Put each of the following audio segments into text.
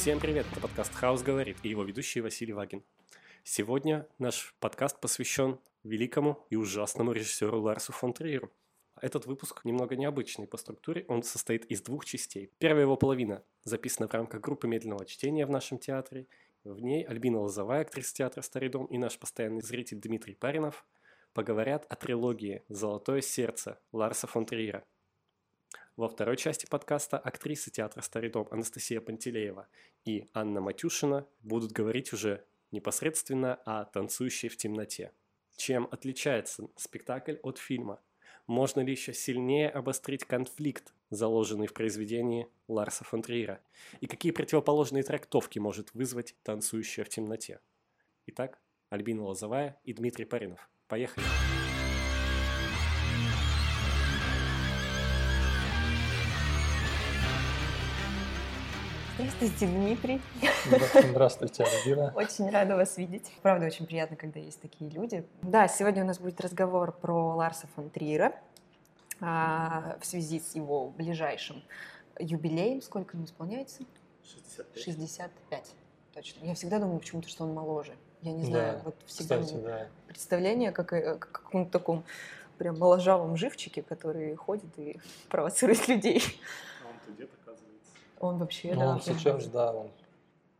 Всем привет, это подкаст «Хаус говорит» и его ведущий Василий Вагин. Сегодня наш подкаст посвящен великому и ужасному режиссеру Ларсу фон Триеру. Этот выпуск немного необычный по структуре, он состоит из двух частей. Первая его половина записана в рамках группы медленного чтения в нашем театре. В ней Альбина Лозовая, актриса театра «Старый дом» и наш постоянный зритель Дмитрий Паринов поговорят о трилогии «Золотое сердце» Ларса фон Триера. Во второй части подкаста актрисы театра «Старый дом» Анастасия Пантелеева и Анна Матюшина будут говорить уже непосредственно о «Танцующей в темноте». Чем отличается спектакль от фильма – можно ли еще сильнее обострить конфликт, заложенный в произведении Ларса фон Триера? И какие противоположные трактовки может вызвать «Танцующая в темноте»? Итак, Альбина Лозовая и Дмитрий Паринов. Поехали! Здравствуйте, Дмитрий. Здравствуйте, Альбина. Очень рада вас видеть. Правда, очень приятно, когда есть такие люди. Да, сегодня у нас будет разговор про Ларса фон Триера а, в связи с его ближайшим юбилеем. Сколько ему исполняется? 65. 65. Точно. Я всегда думаю почему-то, что он моложе. Я не знаю, Да, вот всегда Кстати, да. представление как, э, как о каком-то таком прям моложавом живчике, который ходит и провоцирует людей. А он-то оказывается. Он вообще, Но да, он сейчас, да, он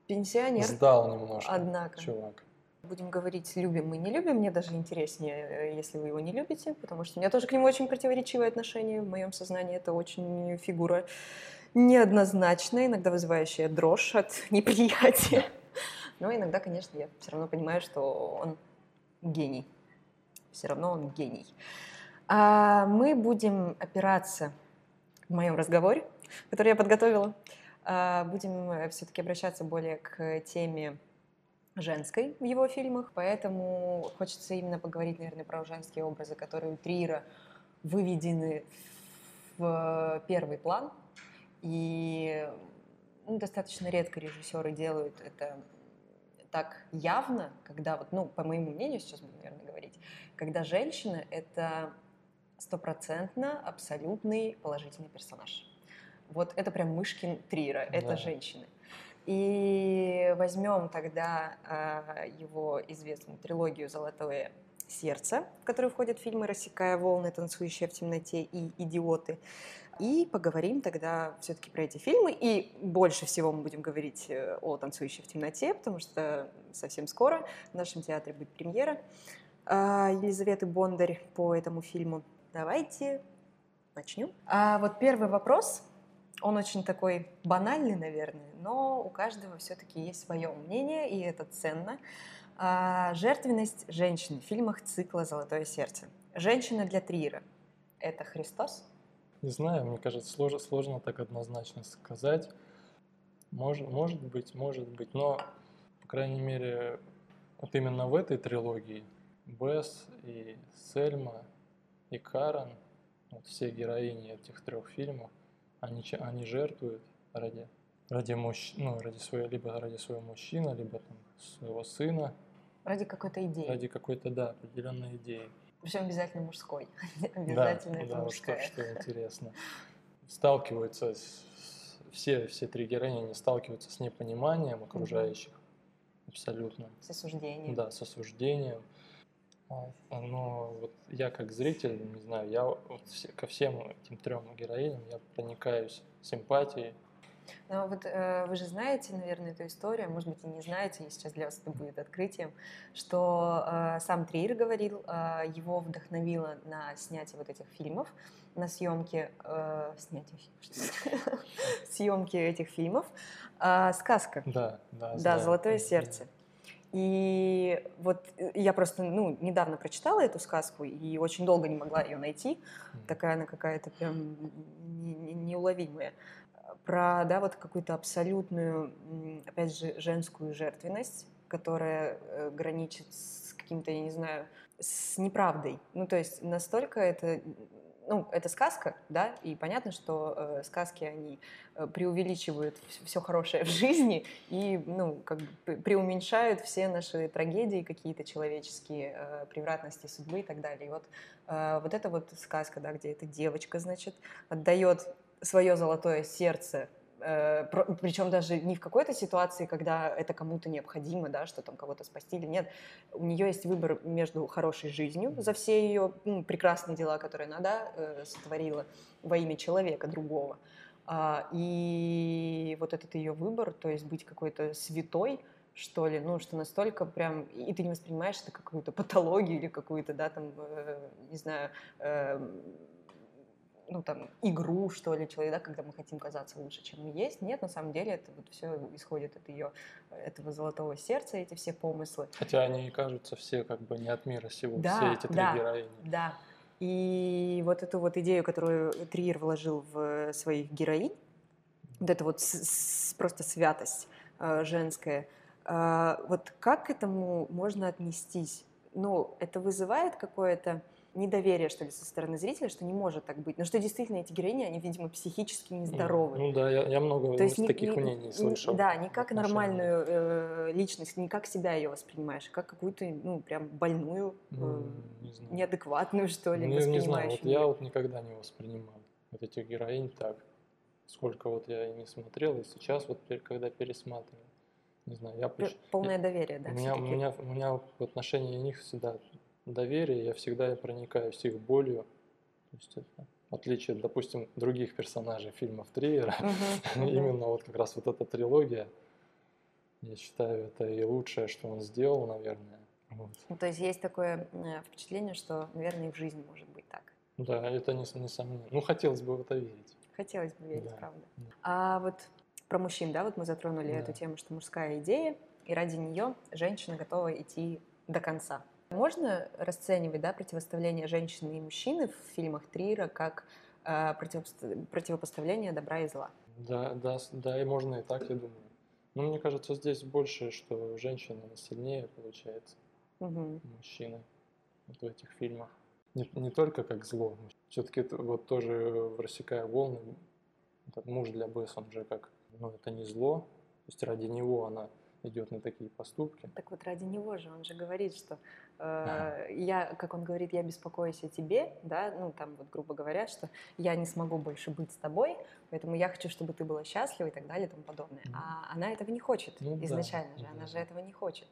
пенсионер. сдал немножко, Однако. чувак. Будем говорить, любим мы, не любим. Мне даже интереснее, э, если вы его не любите, потому что у меня тоже к нему очень противоречивое отношение. В моем сознании это очень фигура неоднозначная, иногда вызывающая дрожь от неприятия. Но иногда, конечно, я все равно понимаю, что он гений. Все равно он гений. А мы будем опираться в моем разговоре, который я подготовила, а, будем все-таки обращаться более к теме женской в его фильмах, поэтому хочется именно поговорить, наверное, про женские образы, которые у Триера выведены в первый план. И ну, достаточно редко режиссеры делают это так явно, когда вот, ну, по моему мнению, сейчас буду, наверное, говорить, когда женщина — это стопроцентно абсолютный положительный персонаж. Вот это прям Мышкин Триера, это Да. женщины. И возьмем тогда а, его известную трилогию «Золотое сердце», в которую входят фильмы «Рассекая волны», «Танцующая в темноте» и «Идиоты». И поговорим тогда все-таки про эти фильмы. И больше всего мы будем говорить э, о «Танцующей в темноте», потому что совсем скоро в нашем театре будет премьера а, Елизаветы Бондарь по этому фильму. Давайте начнем. А вот первый вопрос, он очень такой банальный, наверное, но у каждого все-таки есть свое мнение, и это ценно. А, жертвенность женщины в фильмах цикла «Золотое сердце». Женщина для Триера – это Христос? Не знаю, мне кажется, сложно, сложно так однозначно сказать. Может, может быть, может быть, но, по крайней мере, вот именно в этой трилогии Бесс и Сельма и Карен, вот все героини этих трех фильмов, они, они жертвуют ради, ради, мужч... ну, ради своего, либо ради своего мужчины, либо там, своего сына, Ради какой-то идеи. ради какой-то, да, определенной идеи. Причем обязательно мужской. Да, Обязательно это да, вот что, мужская. что интересно. Сталкиваются, с- все, все три героини, они сталкиваются с непониманием окружающих, абсолютно, С осуждением. да, с осуждением. А, Но вот я как зритель, не знаю, я вот ко всем этим трем героиням я проникаюсь симпатией. Но вот э, вы же знаете, наверное, эту историю, а может быть, и не знаете, и сейчас для вас это будет открытием, что э, сам Триер говорил, э, его вдохновило на снятие вот этих фильмов, на съемки, э, снятие, съемки этих фильмов, э, сказка. Да, да. Да. «Золотое сердце». И вот э, я просто, ну, недавно прочитала эту сказку и очень долго не могла ее найти. Такая она какая-то прям не- не- неуловимая. Про, да, вот какую-то абсолютную, опять же, женскую жертвенность, которая э, граничит с каким-то, я не знаю, с неправдой. Ну, то есть настолько это ну, это сказка, да, и понятно, что э, сказки, они э, преувеличивают все хорошее в жизни и, ну, как бы пре- преуменьшают все наши трагедии какие-то человеческие, э, превратности судьбы и так далее. И вот, э, вот эта вот сказка, да, где эта девочка, значит, отдает свое золотое сердце причем даже не в какой-то ситуации, когда это кому-то необходимо, да, что там кого-то спасти или нет. У нее есть выбор между хорошей жизнью за все ее ну, прекрасные дела, которые она да, э, сотворила во имя человека другого. А, и вот этот ее выбор, то есть быть какой-то святой, что ли, ну, что настолько прям, и ты не воспринимаешь это как какую-то патологию или какую-то, да, там, э, не знаю, э, ну, там, игру, что ли, человека, да, когда мы хотим казаться лучше, чем мы есть. Нет, на самом деле это вот все исходит от ее, этого золотого сердца, эти все помыслы. Хотя они кажутся все как бы не от мира сего, да, все эти три да, героини. Да, и вот эту вот идею, которую Триер вложил в своих героинь, вот это вот с, с, просто святость э, женская, э, вот как к этому можно отнестись? Ну, это вызывает какое-то недоверие, что ли, со стороны зрителя, что не может так быть. Но что действительно эти героини, они, видимо, психически нездоровы. Ну да, я, я много То есть не, таких не, мнений слышал. Да, не как нормальную э, личность, не как себя ее воспринимаешь, а как какую-то, ну, прям больную, э, не неадекватную, что ли, ну, не знаю, вот я вот никогда не воспринимал вот этих героинь так. Сколько вот я и не смотрел, и сейчас вот когда пересматриваю. Не знаю, я... Полное я, доверие, да? У меня, у, меня, у меня в отношении них всегда доверие, я всегда проникаюсь их болью. То есть это, отличие, допустим, других персонажей фильмов Триера, именно вот как раз вот эта трилогия, я считаю, это и лучшее, что он сделал, наверное. Вот. Ну, то есть есть такое э, впечатление, что, наверное, и в жизни может быть так. Да, это не, несомненно. Ну, хотелось бы в это верить. Хотелось бы верить, да. правда. Да. А вот про мужчин, да, вот мы затронули да. эту тему, что мужская идея, и ради нее женщина готова идти до конца. Можно расценивать да, противоставление женщины и мужчины в фильмах Трира как э, противопоставление добра и зла? Да, да, да, и можно и так, я думаю. Но мне кажется, здесь больше, что женщина сильнее получается, угу. мужчины вот в этих фильмах. Не, не только как зло. Все-таки вот тоже в «Рассекая волны» этот муж для Бесс, он же как, ну это не зло, то есть ради него она идет на такие поступки. Так вот ради него же, он же говорит, что э, я, как он говорит, я беспокоюсь о тебе, да, ну там вот грубо говоря, что я не смогу больше быть с тобой, поэтому я хочу, чтобы ты была счастлива и так далее и тому подобное. Mm. А она этого не хочет ну, изначально да, же, да. она же этого не хочет.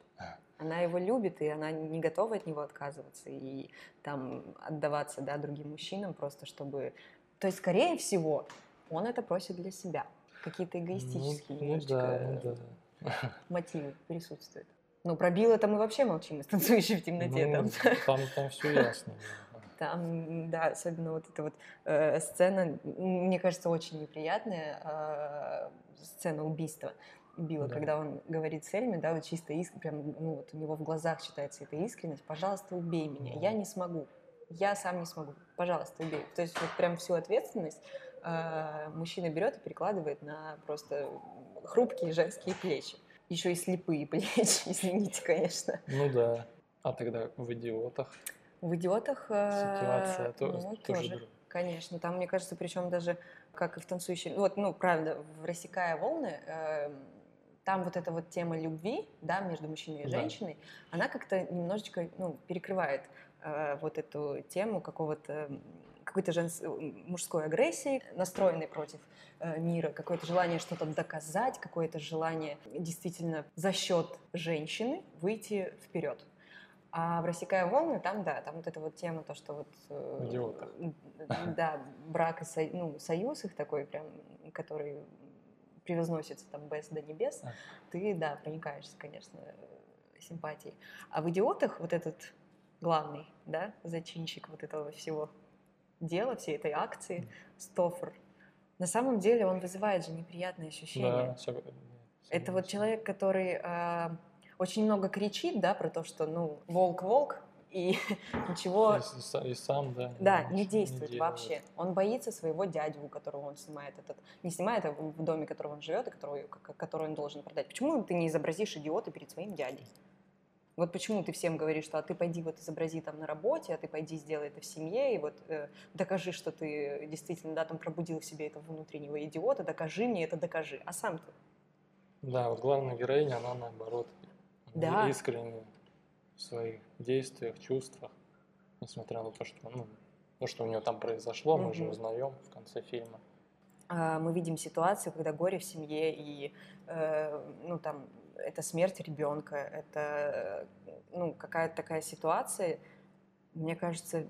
Она его любит, и она не готова от него отказываться и там отдаваться, да, другим мужчинам просто, чтобы... То есть, скорее всего, он это просит для себя. Какие-то эгоистические ну, немножечко... Ну да, ну да мотивы присутствуют. Ну, про Билла там мы вообще молчим, из танцующей в темноте. Ну, там. там, там все ясно. Там, да, особенно вот эта вот э, сцена, мне кажется, очень неприятная э, сцена убийства Билла, да. когда он говорит Сельме, да, вот чисто искренне, прям, ну, вот у него в глазах читается эта искренность, пожалуйста, убей меня, я не смогу, я сам не смогу, пожалуйста, убей. То есть вот прям всю ответственность э, мужчина берет и перекладывает на просто хрупкие женские плечи. Еще и слепые плечи, извините, конечно. Ну да. А тогда в идиотах? В идиотах э, ситуация ну, тоже, тоже конечно. Там, мне кажется, причем даже как и в танцующей, вот, ну, правда, в рассекая волны, э, там вот эта вот тема любви, да, между мужчиной и женщиной, да. она как-то немножечко, ну, перекрывает э, вот эту тему какого-то какой-то женс... мужской агрессии, настроенной против э, мира, какое-то желание что-то доказать, какое-то желание действительно за счет женщины выйти вперед. А в «Рассекая волны» там, да, там вот эта вот тема, то, что вот... Э, да, брак и со, ну, союз их такой прям, который превозносится там без до небес, а. ты, да, проникаешься, конечно, симпатией. А в «Идиотах» вот этот главный, да, зачинщик вот этого всего, дела, всей этой акции, Стофер, на самом деле он вызывает же неприятные ощущения. Да, Это вот человек, который э, очень много кричит, да, про то, что, ну, волк-волк, и ничего... И, и сам, да. Да, не действует не вообще. Он боится своего дядю, у которого он снимает этот... Не снимает, а в доме, в котором он живет, и который, который он должен продать. Почему ты не изобразишь идиота перед своим дядей? Вот почему ты всем говоришь, что а ты пойди вот изобрази там на работе, а ты пойди сделай это в семье, и вот э, докажи, что ты действительно, да, там пробудил в себе этого внутреннего идиота, докажи мне это, докажи. А сам ты? Да, вот главная героиня, она наоборот да. искренне в своих действиях, чувствах, несмотря на то, что, ну, то, что у нее там произошло, мы угу. же узнаем в конце фильма. а, мы видим ситуацию, когда горе в семье и, э, ну, там, это смерть ребенка, это, ну, какая-то такая ситуация, мне кажется,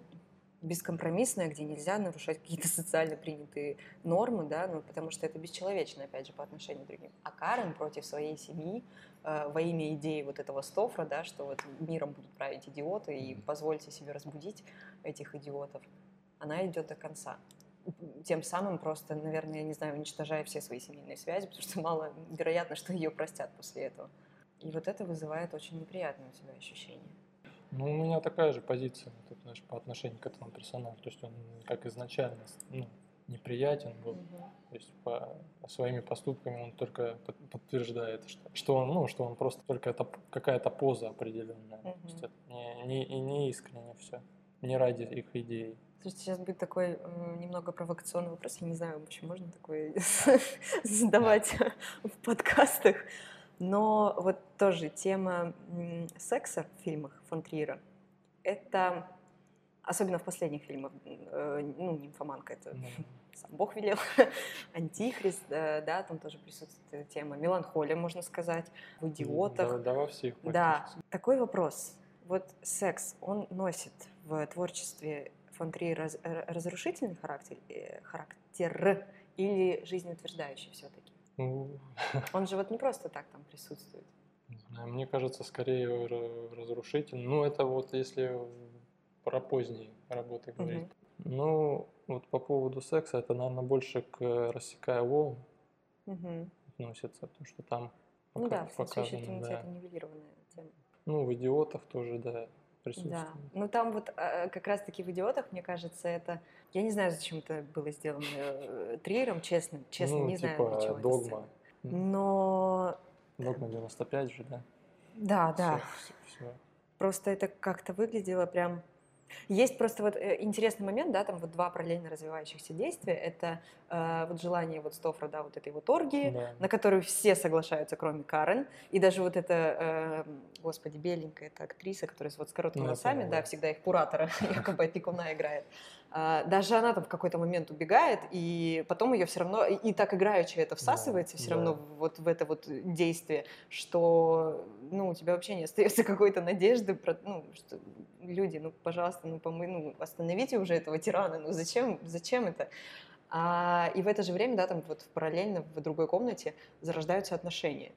бескомпромиссная, где нельзя нарушать какие-то социально принятые нормы, да, ну, потому что это бесчеловечно, опять же, по отношению к другим. А Карен против своей семьи э, во имя идеи вот этого Стофра, да, что вот миром будут править идиоты, и позвольте себе разбудить этих идиотов, она идет до конца. Тем самым просто, наверное, я не знаю, уничтожая все свои семейные связи, потому что мало вероятно, что ее простят после этого. И вот это вызывает очень неприятное у тебя ощущение. Ну, у меня такая же позиция вот, знаешь, по отношению к этому персонажу. То есть он как изначально ну, неприятен был. Угу. То есть по своими поступками он только подтверждает, что, что он, ну, что он просто только это какая-то поза определенная. Угу. То есть это не, не, не искренне все, не ради их идей. Слушайте, сейчас будет такой э, немного провокационный вопрос. Я не знаю, вообще можно такое задавать в подкастах. Но вот тоже тема секса в фильмах фон Триера, это, особенно в последних фильмах, э, ну, «Нимфоманка» — это сам Бог велел, «Антихрист», да, да, там тоже присутствует тема меланхолия, можно сказать, в «Идиотах». Да, да во всех. Да, такой вопрос. Вот секс, он носит в творчестве фон Триера разрушительный характер, э, характер или жизнеутверждающий все-таки? Ну, Он же вот не просто так там присутствует. Мне кажется, скорее разрушительный. Ну, это вот если про поздние работы говорить. Угу. Ну, вот по поводу секса, это, наверное, больше к «Рассекая волн» угу. относится, потому что там пока, ну да, в показано, да. это нивелированная тема. Ну, в «Идиотах» тоже, да, присутствует. Да, ну там вот а, как раз-таки в «Идиотах», мне кажется, это я не знаю, зачем это было сделано э, Триером, честно, честно, ну, не типа знаю, для чего догма. Но... Догма 95 же, да? Да, да. Все, все, все. Просто это как-то выглядело прям есть просто вот э, интересный момент, да, там вот два параллельно развивающихся действия. Это э, вот желание вот Стофра, да, вот этой вот оргии, да. на которую все соглашаются, кроме Карен. И даже вот эта, э, господи, беленькая, эта актриса, которая вот с короткими ну, волосами, да, всегда их куратора, якобы опекуна играет. А, даже она там в какой-то момент убегает, и потом ее все равно, и, так играючи это всасывается да, все да. равно вот в это вот действие, что, ну, у тебя вообще не остается какой-то надежды, про, ну, что люди, ну, пожалуйста, ну, помы, ну, остановите уже этого тирана, ну, зачем, зачем это? А, и в это же время, да, там вот параллельно в другой комнате зарождаются отношения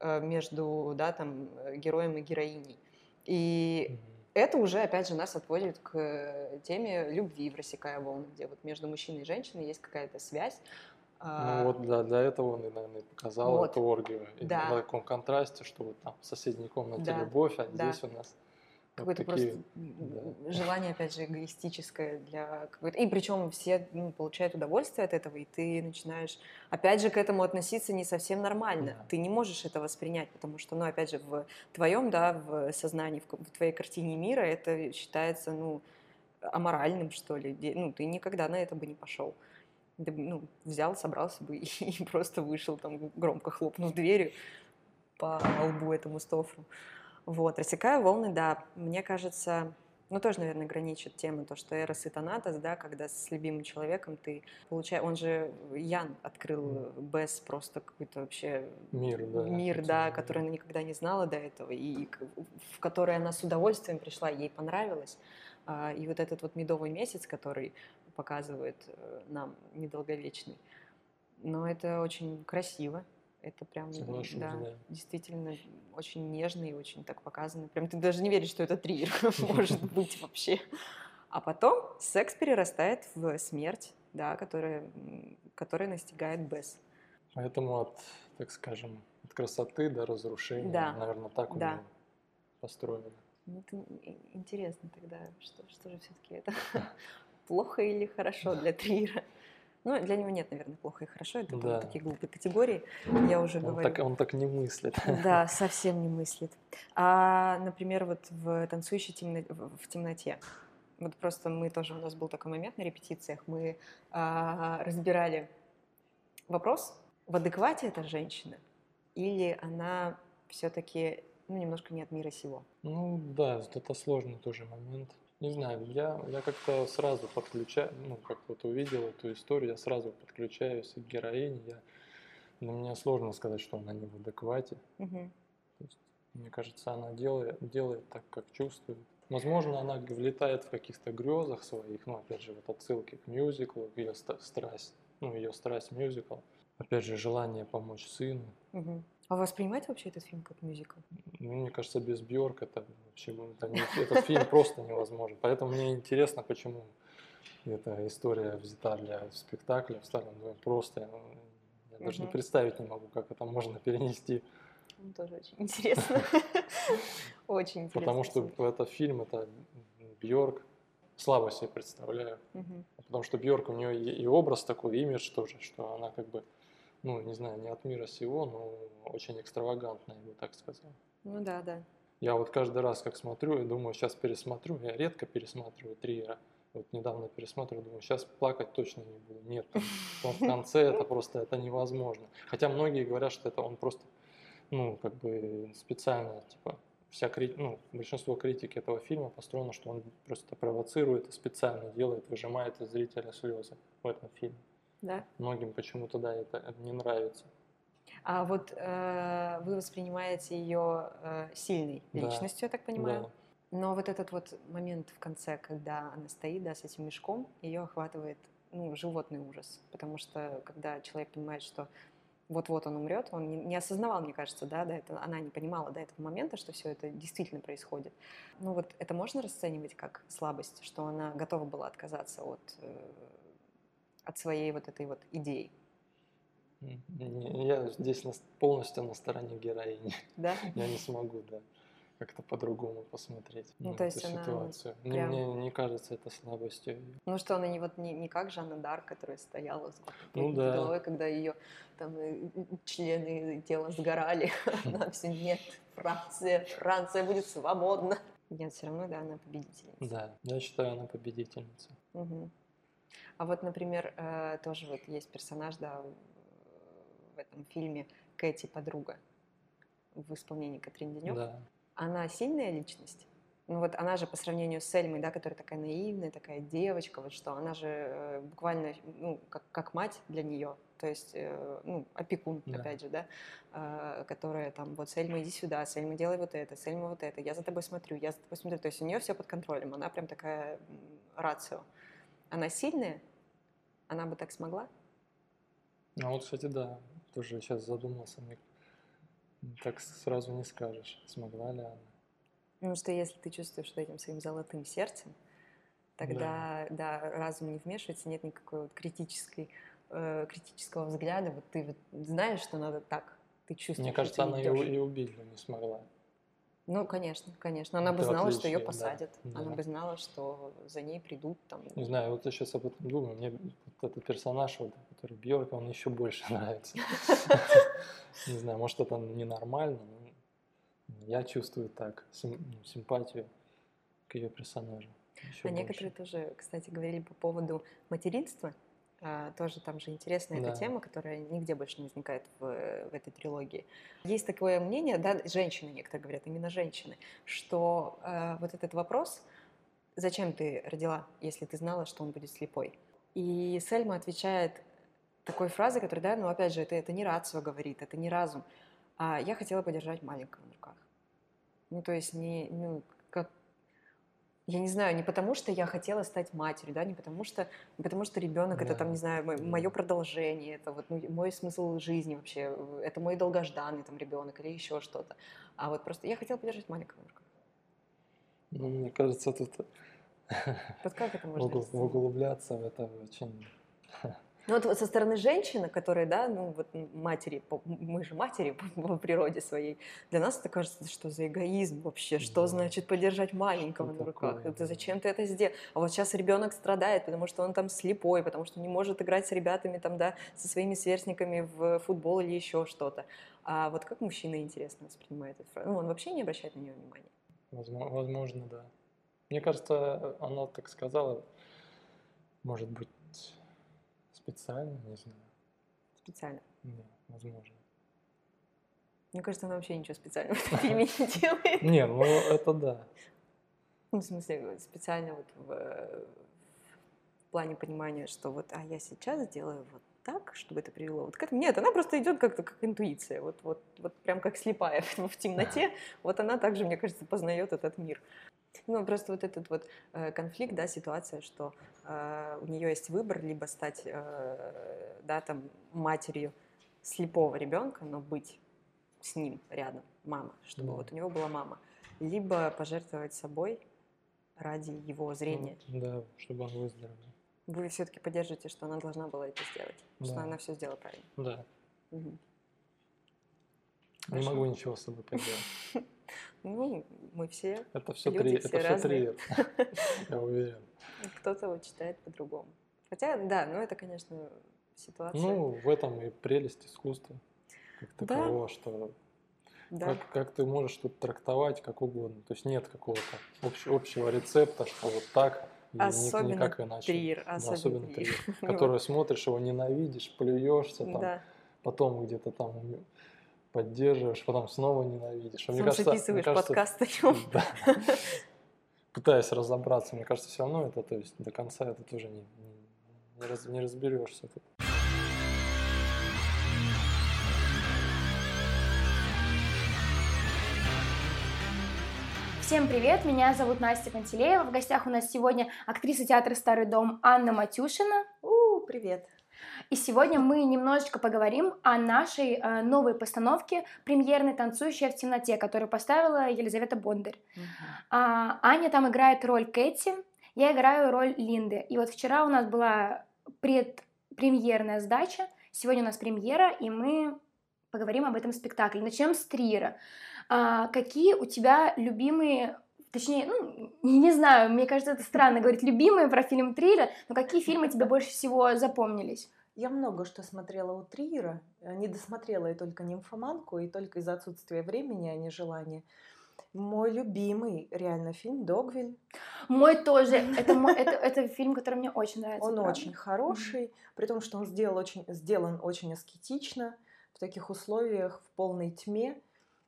э, между, да, там, героем и героиней. И mm-hmm это уже, опять же, нас отводит к теме любви в «Рассекая волны», где вот между мужчиной и женщиной есть какая-то связь. Ну а, вот для, для этого он, наверное, показал вот. эту оргию. Да. на таком контрасте, что вот там в соседней комнате да. любовь, а да. здесь у нас какое-то вот такие, просто да. желание, опять же, эгоистическое для какой-то... И причем все ну, получают удовольствие от этого, и ты начинаешь, опять же, к этому относиться не совсем нормально. Да. Ты не можешь это воспринять, потому что, ну, опять же, в твоем, да, в сознании, в, в твоей картине мира это считается, ну, аморальным, что ли. Ну, ты никогда на это бы не пошел. Ты, ну, взял, собрался бы и, и просто вышел, там, громко хлопнув дверью по лбу этому стофру. Вот, рассекая волны, да, мне кажется, ну, тоже, наверное, граничит тема, то, что Эрос и Танатос, да, когда с любимым человеком ты получаешь... Он же, Ян открыл Бесс просто какой-то вообще... Мир, да. Мир, да, который она никогда не знала до этого, и в который она с удовольствием пришла, ей понравилось. А, и вот этот вот медовый месяц, который показывает э, нам недолговечный, но это очень красиво, это прям, Соглашусь, да, да, действительно очень нежно и очень так показано. Прям ты даже не веришь, что это триллер может быть вообще. А потом секс перерастает в смерть, да, которая, которая настигает Бесс. Поэтому от, так скажем, от красоты до разрушения, да. наверное, так у да. построено. Ну, это интересно тогда, что, что же все-таки это плохо или хорошо для триллера? Ну, для него нет, наверное, плохо и хорошо. Это да. такие глупые категории. Я уже он говорю. Так, он так не мыслит. Да, совсем не мыслит. А, например, вот в «Танцующей темно... в темноте». Вот просто мы тоже, у нас был такой момент на репетициях, мы а, разбирали вопрос, в адеквате эта женщина или она все-таки ну, немножко не от мира сего. Ну да, это сложный тоже момент. Не знаю, я, я как-то сразу подключаю, ну, как вот увидел эту историю, я сразу подключаюсь к героине. Я, для меня сложно сказать, что она не в адеквате. То есть, мне кажется, она делает, делает так, как чувствует. Возможно, она влетает в каких-то грезах своих, ну, опять же, вот отсылки к мюзиклу, ее страсть, ну, ее страсть мюзикл. Опять же, желание помочь сыну. Мгм. А вы воспринимаете вообще этот фильм как мюзикл? Ну, мне кажется, без Бьорк это вообще это не- этот фильм просто невозможен. Поэтому мне интересно, почему эта история взята для спектакля в доме. Просто я, ну, я даже не представить не могу, как это можно перенести. Ну, тоже очень интересно. Очень интересно. Потому что этот фильм это Бьорк слабо себе представляю. Потому что Бьорк у нее и, и образ такой, и имидж тоже, что она как бы, ну, не знаю, не от мира сего, но очень экстравагантная, я бы так сказал. Ну да, да. Я вот каждый раз, как смотрю, я думаю, сейчас пересмотрю. Я редко пересматриваю Триера. Вот недавно пересматриваю, думаю, сейчас плакать точно не буду. Нет, там, в конце это просто это невозможно. Хотя многие говорят, что это он просто, ну, как бы специально, типа, вся крит... ну, большинство критики этого фильма построено, что он просто провоцирует и специально делает, выжимает из зрителя слезы в этом фильме. Да. Многим почему-то, да, это не нравится. А вот э, вы воспринимаете ее э, сильной Да. личностью, я так понимаю. Да. Но вот этот вот момент в конце, когда она стоит, да, с этим мешком, ее охватывает, ну, животный ужас. Потому что, когда человек понимает, что вот-вот он умрет, он не, не осознавал, мне кажется, да, до этого, она не понимала до этого момента, что все это действительно происходит. Ну вот это можно расценивать как слабость, что она готова была отказаться от, э, от своей вот этой вот идеи, Я здесь полностью на стороне героини. да? Я не смогу, да, как-то по-другому посмотреть Ну, на то эту есть она ситуацию. Мне, прям- мне не кажется это слабостью. Ну что она не вот не, не как Жанна Дар, которая стояла с Ну да. головой, когда ее там э, члены тела сгорали. Она все нет, Франция, Франция будет свободна. Нет, все равно, да, она победительница. Да, я считаю, она победительница. Мгм. А вот, например, э, тоже вот есть персонаж, да, в этом фильме Кэти подруга в исполнении Катрин Денёк. Да. она сильная личность. Ну вот она же по сравнению с Эльмой, да, которая такая наивная, такая девочка, вот что она же э, буквально, ну, как, как мать для нее, то есть, э, ну, опекун, Да. опять же, да, э, которая там, вот, Сельма, иди сюда, Сельма, делай вот это, Сельма, вот это, я за тобой смотрю, я за тобой смотрю, то есть у нее все под контролем, она прям такая рацио. Она сильная? Она бы так смогла? А вот, кстати, да, тоже сейчас задумался, мне так сразу не скажешь, смогла ли она. Потому что если ты чувствуешь, что этим своим золотым сердцем, тогда, да, разум не вмешивается, нет никакой вот критической, э, критического взгляда. Вот ты вот знаешь, что надо так, ты чувствуешь. Мне кажется, она и, и убить не смогла. Ну, конечно, конечно. Она бы Это знала, что ее отличие, да, посадят. Она да. бы знала, что за ней придут там. Не знаю, вот я сейчас об этом думаю, мне вот этот персонаж, вот, который Бьорк, он еще больше нравится. Не знаю, может это ненормально, но я чувствую так, ну, симпатию к ее персонажу. А некоторые тоже, кстати, говорили по поводу материнства. А, тоже там же интересная Да. эта тема, которая нигде больше не возникает в, в этой трилогии. Есть такое мнение, да, женщины некоторые говорят, именно женщины, что э, вот этот вопрос, зачем ты родила, если ты знала, что он будет слепой? И Сельма отвечает такой фразой, которая, да, ну опять же, это, это не рацио говорит, это не разум, а я хотела подержать маленького на руках. Ну, то есть не, ну, я не знаю, не потому что я хотела стать матерью, да, не потому что, не потому что ребенок это Да. там, не знаю, мое продолжение, это вот ну, мой смысл жизни вообще, это мой долгожданный там ребенок или еще что-то. А вот просто я хотела подержать маленького руках. Ну, мне кажется, тут Вот как это можно углубляться в это очень... Ну вот, со стороны женщины, которые, да, ну вот матери, мы же матери по, по природе своей, для нас это кажется, что за эгоизм вообще, что Да. значит подержать маленького Что на руках, такое, это зачем ты это сделал? А вот сейчас ребенок страдает, потому что он там слепой, потому что не может играть с ребятами там, да, со своими сверстниками в футбол или еще что-то. А вот как мужчина, интересно, воспринимает эту фразу? Ну, он вообще не обращает на нее внимания. Возможно, возможно, да. Мне кажется, она так сказала, может быть, специально, не знаю. Специально. Не, возможно. Мне кажется, она вообще ничего специального в этом фильме не делает. Не, ну это да. Ну, в смысле, специально вот в, в плане понимания, что вот, а я сейчас сделаю вот так, чтобы это привело вот к этому. Нет, она просто идет как-то как интуиция, вот, вот, вот прям как слепая в темноте. Вот она также, мне кажется, познает этот мир. Ну, просто вот этот вот э, конфликт, да, ситуация, что э, у нее есть выбор, либо стать, э, да, там, матерью слепого ребенка, но быть с ним рядом, мама, чтобы Да. вот у него была мама, либо пожертвовать собой ради его зрения. Да, чтобы он выздоровел. Вы все-таки поддерживаете, что она должна была это сделать, что Да. она все сделала правильно. Да. Мгм. Не Хорошо. могу ничего с собой поделать. Ну, мы все, Это все Люди три, все это все три, я уверен. кто-то вот читает по-другому. Хотя, да, ну это, конечно, ситуация. Ну, в этом и прелесть искусства. Как такового, что да. как, как ты можешь что-то трактовать как угодно. То есть нет какого-то общ- общего рецепта, что вот так Особенно никак иначе. Трир, Да, особенно, особенно трир. трир, который смотришь, его ненавидишь, плюешься, там, Да, потом где-то там поддерживаешь, потом снова ненавидишь. А мне кажется- мне записываешь кажется, подкаст о. Да. Пытаясь разобраться, мне кажется, все равно это, то есть до конца это тоже не, не, не раз- не разберешься. тут. Всем привет, меня зовут Настя Пантелеева. В гостях у нас сегодня актриса театра «Старый дом» Анна Матюшина. У, привет. И сегодня мы немножечко поговорим о нашей э, новой постановке премьерной «Танцующая в темноте», которую поставила Елизавета Бондарь. А, Аня там играет роль Кэти, я играю роль Линды. И вот вчера у нас была предпремьерная сдача, сегодня у нас премьера, и мы поговорим об этом спектакле. Начнем с Триера. А, какие у тебя любимые, точнее, ну, не знаю, мне кажется, это странно говорить любимые про фильм Триера, но какие фильмы тебе больше всего запомнились? Я много что смотрела у Триера, э, не досмотрела я только «Нимфоманку», и только из-за отсутствия времени, а не желания. Мой любимый реально фильм «Догвиль». Мой тоже. Это, это, это фильм, который мне очень нравится. Он правда. очень хороший, при том, что он сделал очень, сделан очень аскетично, в таких условиях, в полной тьме,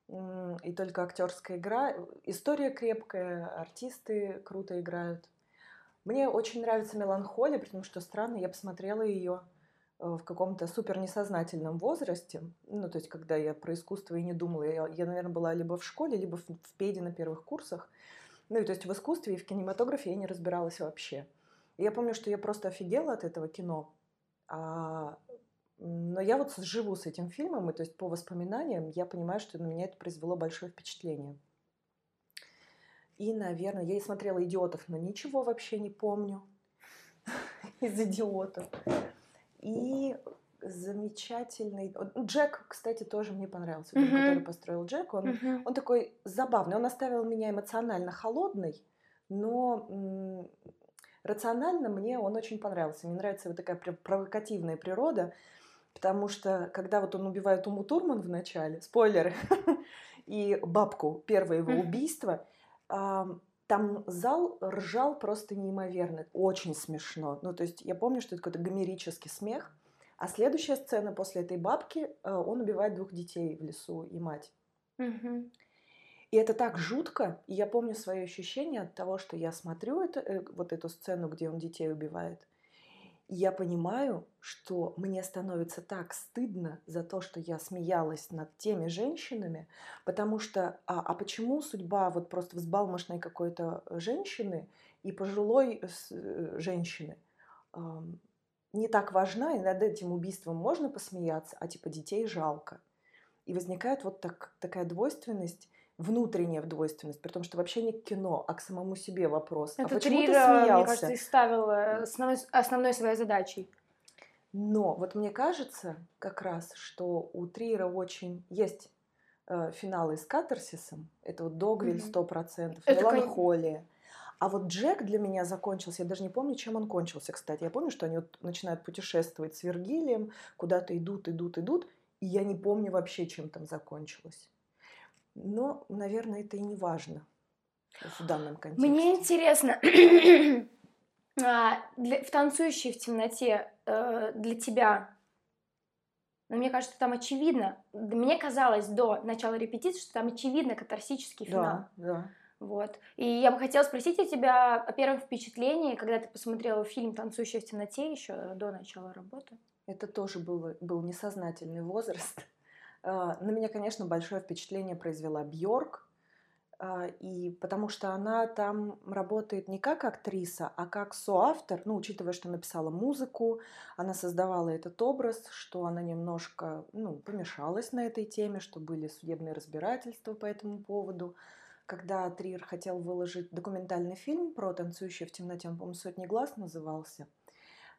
и только актерская игра. История крепкая, артисты круто играют. Мне очень нравится «Меланхолия», потому что странно, я посмотрела ее в каком-то супер несознательном возрасте, ну, то есть, когда я про искусство и не думала, я, я наверное, была либо в школе, либо в, в педе на первых курсах, ну, и то есть в искусстве и в кинематографе я не разбиралась вообще. И я помню, что я просто офигела от этого кино, а, но я вот живу с этим фильмом, и то есть по воспоминаниям я понимаю, что на меня это произвело большое впечатление. И, наверное, я и смотрела «Идиотов», но ничего вообще не помню из «Идиотов». И замечательный... вот Джек, кстати, тоже мне понравился. Мгм. который построил Джек. Он, Мгм. он такой забавный. Он оставил меня эмоционально холодной, но м, рационально мне он очень понравился. Мне нравится вот такая провокативная природа, потому что когда вот он убивает Уму Турман в начале, спойлеры, и бабку, первое его убийство, ам, там зал ржал просто неимоверно, очень смешно. Ну, то есть я помню, что это какой-то гомерический смех. А следующая сцена после этой бабки, э, он убивает двух детей в лесу и мать. И это так жутко. И я помню свое ощущение от того, что я смотрю это, э, вот эту сцену, где он детей убивает. Я понимаю, что мне становится так стыдно за то, что я смеялась над теми женщинами, потому что, а, а почему судьба вот просто взбалмошной какой-то женщины и пожилой с- э, женщины ам, не так важна, и над этим убийством можно посмеяться, а типа детей жалко. И возникает вот так, такая двойственность, внутренняя двойственность, при том, что вообще не к кино, а к самому себе вопрос. а Это почему ты Триера, мне смеялся? кажется, и ставил э, основной, основной своей задачей. Но вот мне кажется как раз, что у Триера очень есть э, финалы с катарсисом. Это вот Догвиль Мгм. 100%, Это, кон- Меланхолия. А вот Джек для меня закончился, я даже не помню, чем он кончился, кстати. Я помню, что они вот начинают путешествовать с Вергилием, куда-то идут, идут, идут, и я не помню вообще, чем там закончилось. Но, наверное, это и не важно в данном контексте. Мне интересно, а, для- в «Танцующей в темноте» э, для тебя, но мне кажется, там очевидно, мне казалось до начала репетиции, что там очевидно катарсический финал. Да, да. Вот. И я бы хотела спросить у тебя о первом впечатлении, когда ты посмотрела фильм «Танцующая в темноте» еще до начала работы. Это тоже был, был несознательный возраст. А, на меня, конечно, большое впечатление произвела Бьорк, а, и потому что она там работает не как актриса, а как соавтор, ну, учитывая, что написала музыку, она создавала этот образ, что она немножко, ну, помешалась на этой теме, что были судебные разбирательства по этому поводу. Когда Триер хотел выложить документальный фильм про танцующие в темноте, он, по-моему, «Сотни глаз» назывался,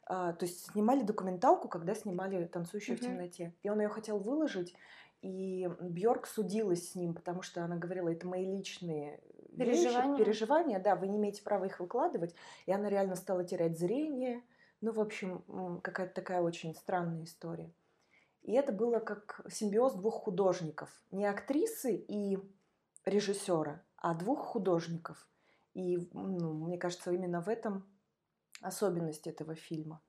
то есть снимали документалку, когда снимали «Танцующую mm-hmm. в темноте». И он ее хотел выложить, и Бьорк судилась с ним, потому что она говорила, это мои личные переживания. Вещи, переживания, да, вы не имеете права их выкладывать. И она реально стала терять зрение. Ну, в общем, какая-то такая очень странная история. И это было как симбиоз двух художников. Не актрисы и режиссера, а двух художников. И, ну, мне кажется, именно в этом особенность этого фильма.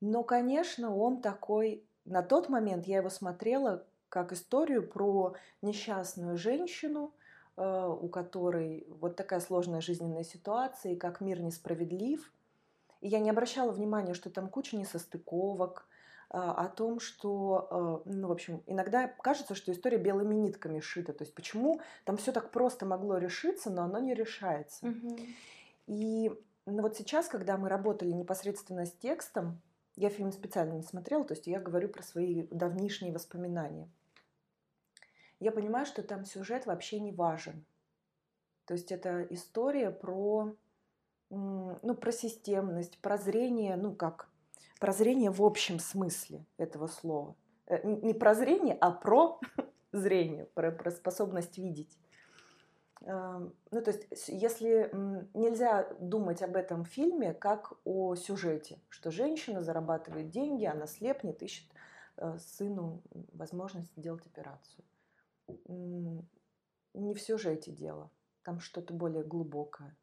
Но, конечно, он такой на тот момент я его смотрела как историю про несчастную женщину, э, у которой вот такая сложная жизненная ситуация, и как мир несправедлив. И я не обращала внимания, что там куча несостыковок, а, о том, что, э, ну, в общем, иногда кажется, что история белыми нитками шита. То есть почему там все так просто могло решиться, но оно не решается. Угу. И ну, вот сейчас, когда мы работали непосредственно с текстом, я фильм специально не смотрела, то есть я говорю про свои давнишние воспоминания. Я понимаю, что там сюжет вообще не важен. То есть это история про, ну, про системность, прозрение, ну как, прозрение в общем смысле этого слова. Э, не прозрение, а про зрение, про, про способность видеть. Ну, то есть, если нельзя думать об этом фильме как о сюжете, что женщина зарабатывает деньги, она слепнет, ищет э, сыну возможность сделать операцию. Не в сюжете дело, там что-то более глубокое.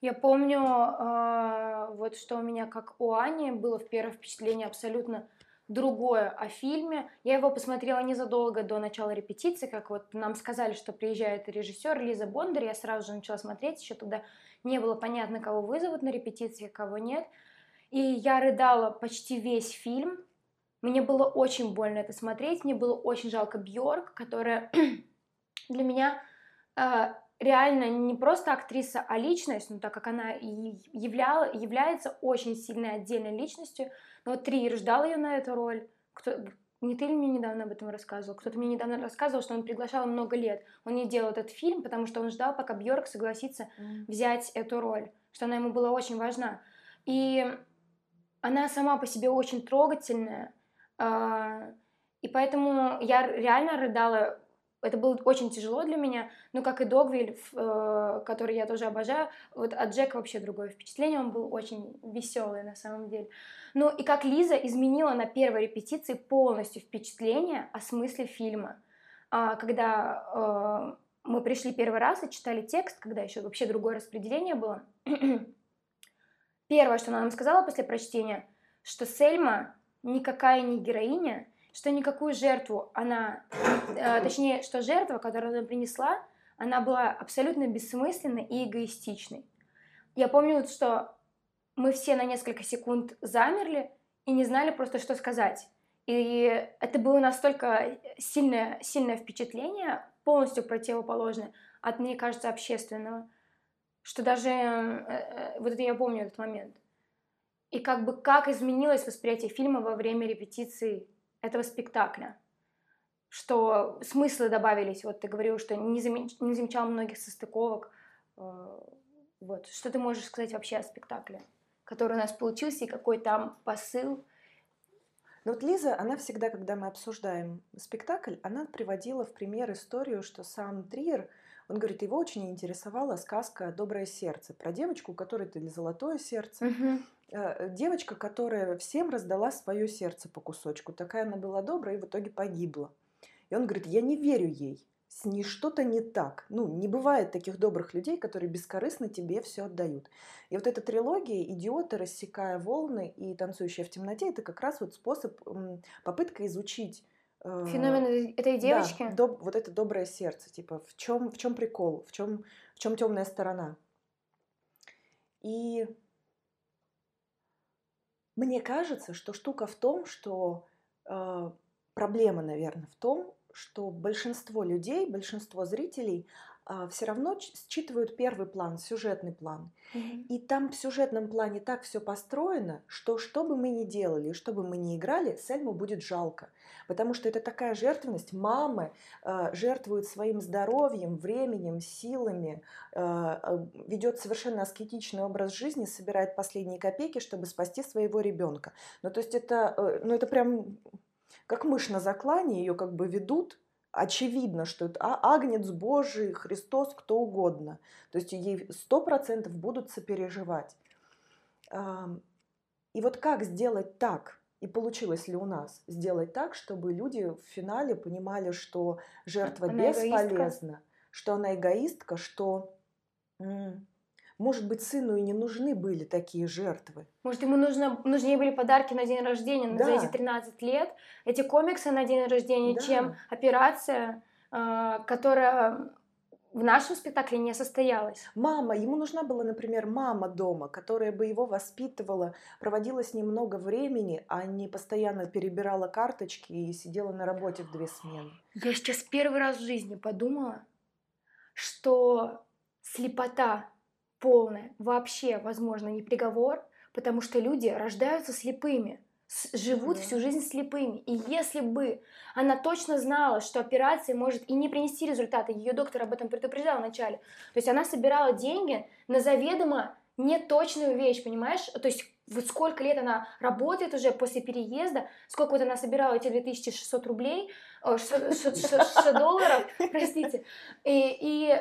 Я помню, а, вот что у меня, как у Ани, было в первое впечатление абсолютно другое о фильме. Я его посмотрела незадолго до начала репетиции, как вот нам сказали, что приезжает режиссер Лиза Бондар. Я сразу же начала смотреть, еще тогда не было понятно, кого вызовут на репетиции, кого нет. И я рыдала почти весь фильм. Мне было очень больно это смотреть. Мне было очень жалко Бьорк, которая для меня э, реально не просто актриса, а личность, ну так как она и являла, является очень сильной отдельной личностью, но вот Триер ждал ее на эту роль. Кто, не ты ли мне недавно об этом рассказывал? Кто-то мне недавно рассказывал, что он приглашал много лет. Он не делал этот фильм, потому что он ждал, пока Бьорк согласится mm. взять эту роль, что она ему была очень важна. И она сама по себе очень трогательная. А, и поэтому я реально рыдала это было очень тяжело для меня, но как и Догвиль, э, который я тоже обожаю, вот от Джека вообще другое впечатление, он был очень веселый на самом деле. Ну и как Лиза изменила на первой репетиции полностью впечатление о смысле фильма. А, когда э, мы пришли первый раз и читали текст, когда еще вообще другое распределение было, первое, что она нам сказала после прочтения, что Сельма никакая не героиня, что никакую жертву она, э, точнее, что жертва, которую она принесла, она была абсолютно бессмысленной и эгоистичной. Я помню, что мы все на несколько секунд замерли и не знали просто, что сказать. И это было настолько сильное, сильное впечатление, полностью противоположное от, мне кажется, общественного, что даже э, э, вот это я помню этот момент. И как бы как изменилось восприятие фильма во время репетиции этого спектакля. Что смыслы добавились, вот ты говорил, что не, замеч... не замечал многих состыковок. Э, вот. Что ты можешь сказать вообще о спектакле, который у нас получился, и какой там посыл? Ну вот Лиза, она всегда, когда мы обсуждаем спектакль, она приводила в пример историю, что сам Триер, он говорит, его очень интересовала сказка «Доброе сердце» про девочку, у которой то золотое сердце, угу. Э, девочка, которая всем раздала свое сердце по кусочку. Такая она была добрая и в итоге погибла. И он говорит, я не верю ей. С ней что-то не так. Ну, не бывает таких добрых людей, которые бескорыстно тебе все отдают. И вот эта трилогия «Идиоты, рассекая волны» и «Танцующая в темноте» – это как раз вот способ, попытка изучить э, Феномен этой- этой девочки? Да, доб- вот это доброе сердце, типа в чем в чем прикол, в чем в чем темная сторона. И мне кажется, что штука в том, что э, проблема, наверное, в том, что большинство людей, большинство зрителей все равно считывают первый план, сюжетный план. Мгм. И там в сюжетном плане так все построено, что что бы мы ни делали, что бы мы ни играли, Сельму будет жалко. Потому что это такая жертвенность. Мамы э, жертвуют своим здоровьем, временем, силами, э, э, ведет совершенно аскетичный образ жизни, собирает последние копейки, чтобы спасти своего ребенка. Ну, то есть это, э, ну, это прям как мышь на заклане, ее как бы ведут, очевидно, что это а- Агнец Божий, Христос, кто угодно. То есть ей сто процентов будут сопереживать. И вот как сделать так, и получилось ли у нас сделать так, чтобы люди в финале понимали, что жертва Она эгоистка? бесполезна, что она эгоистка, что, м, может быть, сыну и не нужны были такие жертвы. Может, ему нужно, нужнее были подарки на день рождения на- за Да. эти 13 лет, эти комиксы на день рождения, Да. чем операция, э, которая в нашем спектакле не состоялась. Мама, ему нужна была, например, мама дома, которая бы его воспитывала, проводила с ним много времени, а не постоянно перебирала карточки и сидела на работе в две смены. Я сейчас первый раз в жизни подумала, что слепота полная вообще, возможно, не приговор, потому что люди рождаются слепыми, живут Да. всю жизнь слепыми. И если бы она точно знала, что операция может и не принести результата, ее доктор об этом предупреждал вначале, то есть она собирала деньги на заведомо неточную вещь, понимаешь? То есть вот сколько лет она работает уже после переезда, сколько вот она собирала эти 2600 рублей, о, 600, 600 600 долларов, простите, и, и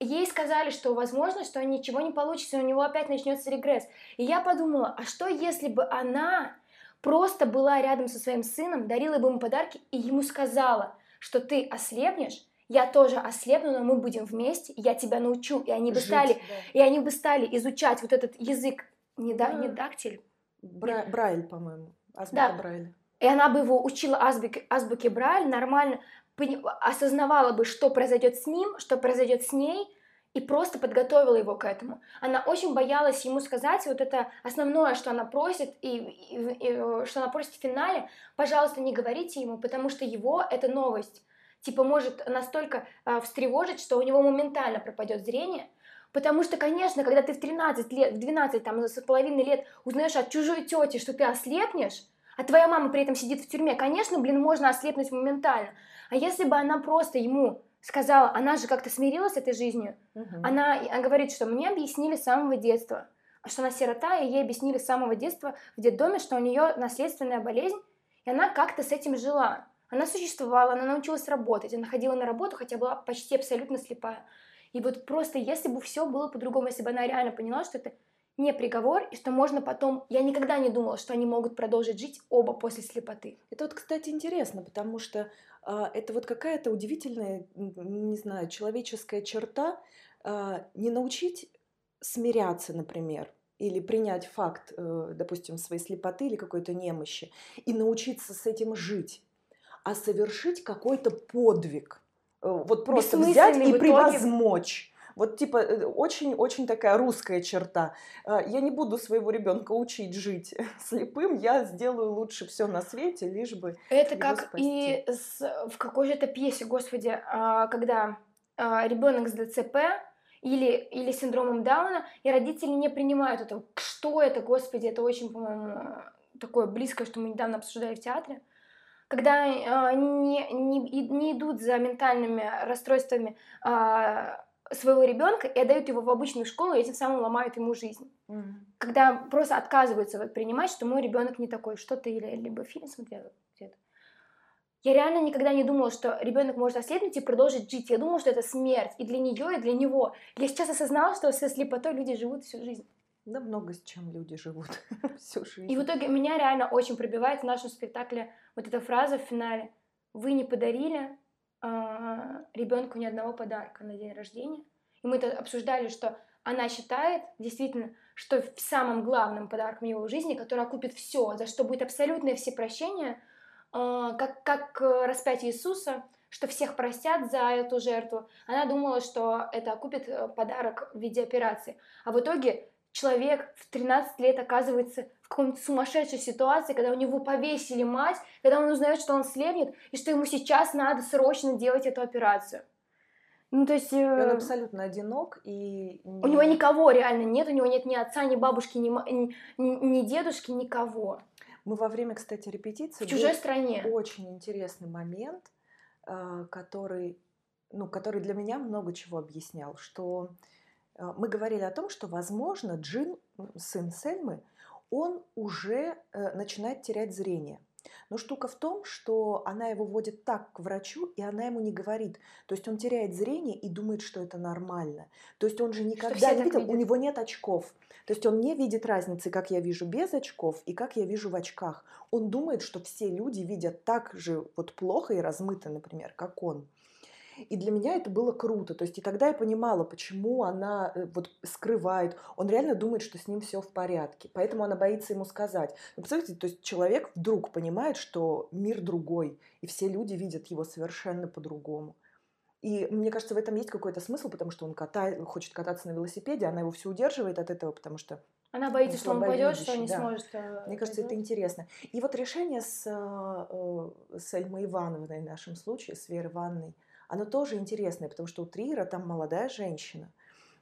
ей сказали, что возможно, что ничего не получится, у него опять начнется регресс. И я подумала, а что если бы она просто была рядом со своим сыном, дарила бы ему подарки и ему сказала, что ты ослепнешь, я тоже ослепну, но мы будем вместе, я тебя научу, и они бы Жить, стали, да. и они бы стали изучать вот этот язык, не, да, не Да. дактиль, Бра- Брайль, по-моему. Азбука Да. Брайля. и она бы его учила азбуке, азбуке Брайль, нормально осознавала бы, что произойдет с ним, что произойдет с ней, и просто подготовила его к этому. Она очень боялась ему сказать вот это основное, что она просит, и, и- и, э, что она просит в финале, пожалуйста, не говорите ему, потому что его это новость. Типа может настолько а, встревожить, что у него моментально пропадет зрение, Потому что, конечно, когда ты в 13 лет, в 12, там, с половиной лет узнаешь от чужой тети, что ты ослепнешь, а твоя мама при этом сидит в тюрьме, конечно, блин, можно ослепнуть моментально. А если бы она просто ему сказала, она же как-то смирилась с этой жизнью, Мгм. она, она говорит, что мне объяснили с самого детства, что она сирота, и ей объяснили с самого детства в детдоме, что у нее наследственная болезнь, и она как-то с этим жила. Она существовала, она научилась работать, она ходила на работу, хотя была почти абсолютно слепая. И вот просто если бы все было по-другому, если бы она реально поняла, что это не приговор, и что можно потом... Я никогда не думала, что они могут продолжить жить оба после слепоты. Это вот, кстати, интересно, потому что а, это вот какая-то удивительная, не знаю, человеческая черта а, не научить смиряться, например, или принять факт, э, допустим, своей слепоты или какой-то немощи, и научиться с этим жить, а совершить какой-то подвиг. Э, Вот просто взять и превозмочь. Вот типа очень-очень такая русская черта. А, Я не буду своего ребенка учить жить слепым, я сделаю лучше все на свете, лишь бы Это как и с- в какой же это пьесе, господи, а, когда ребенок с ДЦП или, или синдромом Дауна, и родители не принимают это. Что это, господи, это очень, по-моему, такое близкое, что мы недавно обсуждали в театре. Когда а, не, не, не идут за ментальными расстройствами а, своего ребенка и отдают его в обычную школу, и этим самым ломают ему жизнь когда просто отказываются вот принимать, что мой ребенок не такой, что ты или либо фильм смотрела где-то. Я реально никогда не думала, что ребенок может ослепнуть и продолжить жить. Я думала, что это смерть и для нее, и для него. Я сейчас осознала, что со слепотой люди живут всю жизнь. Да много с чем люди живут всю жизнь. И в итоге меня реально очень пробивает в нашем спектакле вот эта фраза в финале. Вы не подарили ребенку ни одного подарка на день рождения. И мы это обсуждали, что она считает действительно, что самым главным подарком его жизни, который окупит все, за что будет абсолютное всепрощение, э, как, как э, распятие Иисуса, что всех простят за эту жертву. Она думала, что это окупит э, подарок в виде операции. А в итоге человек в 13 лет оказывается в какой-то сумасшедшей ситуации, когда у него повесили мать, когда он узнает, что он слепнет, и что ему сейчас надо срочно делать эту операцию. Ну, то есть... И он э, абсолютно одинок и... у него никого реально нет, у него нет ни отца, ни бабушки, ни, ни, ни- дедушки, никого. Мы во время, кстати, репетиции... В чужой стране. Очень интересный момент, а, который, ну, который для меня много чего объяснял, что мы говорили о том, что, возможно, Джин, сын Сельмы, он уже э, начинает терять зрение. Но штука в том, что она его водит так к врачу, и она ему не говорит. То есть он теряет зрение и думает, что это нормально. То есть он же никогда не видел, у видят. него нет очков. То есть он не видит разницы, как я вижу без очков и как я вижу в очках. Он думает, что все люди видят так же вот плохо и размыто, например, как он. И для меня это было круто. То есть и тогда я понимала, почему она э, вот скрывает. Он реально думает, что с ним все в порядке. Поэтому она боится ему сказать. Вы представляете, то есть человек вдруг понимает, что мир другой, и все люди видят его совершенно по-другому. И мне кажется, в этом есть какой-то смысл, потому что он ката- хочет кататься на велосипеде, она его все удерживает от этого, потому что Она боится, Он что он упадет, что слабовидящий, не да. сможет. э, мне кажется, это интересно. И вот решение с, э, с Эльмой Ивановной в нашем случае, с Верой Ивановной, оно тоже интересное, потому что у Триера там молодая женщина,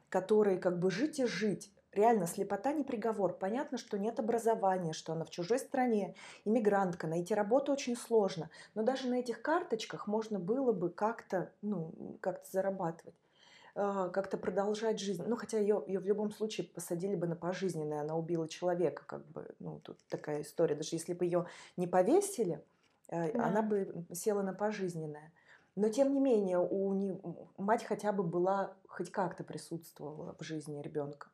которой как бы жить и жить. Реально, слепота не приговор. Понятно, что нет образования, что она в чужой стране, иммигрантка, найти работу очень сложно. Но даже на этих карточках можно было бы как-то, ну, как-то зарабатывать а, как-то продолжать жизнь. Ну, хотя ее, ее в любом случае посадили бы на пожизненное, она убила человека, как бы, ну, тут такая история. Даже если бы ее не повесили, э, Да. она бы села на пожизненное. Но, тем не менее, у не- мать хотя бы была, хоть как-то присутствовала в жизни ребенка.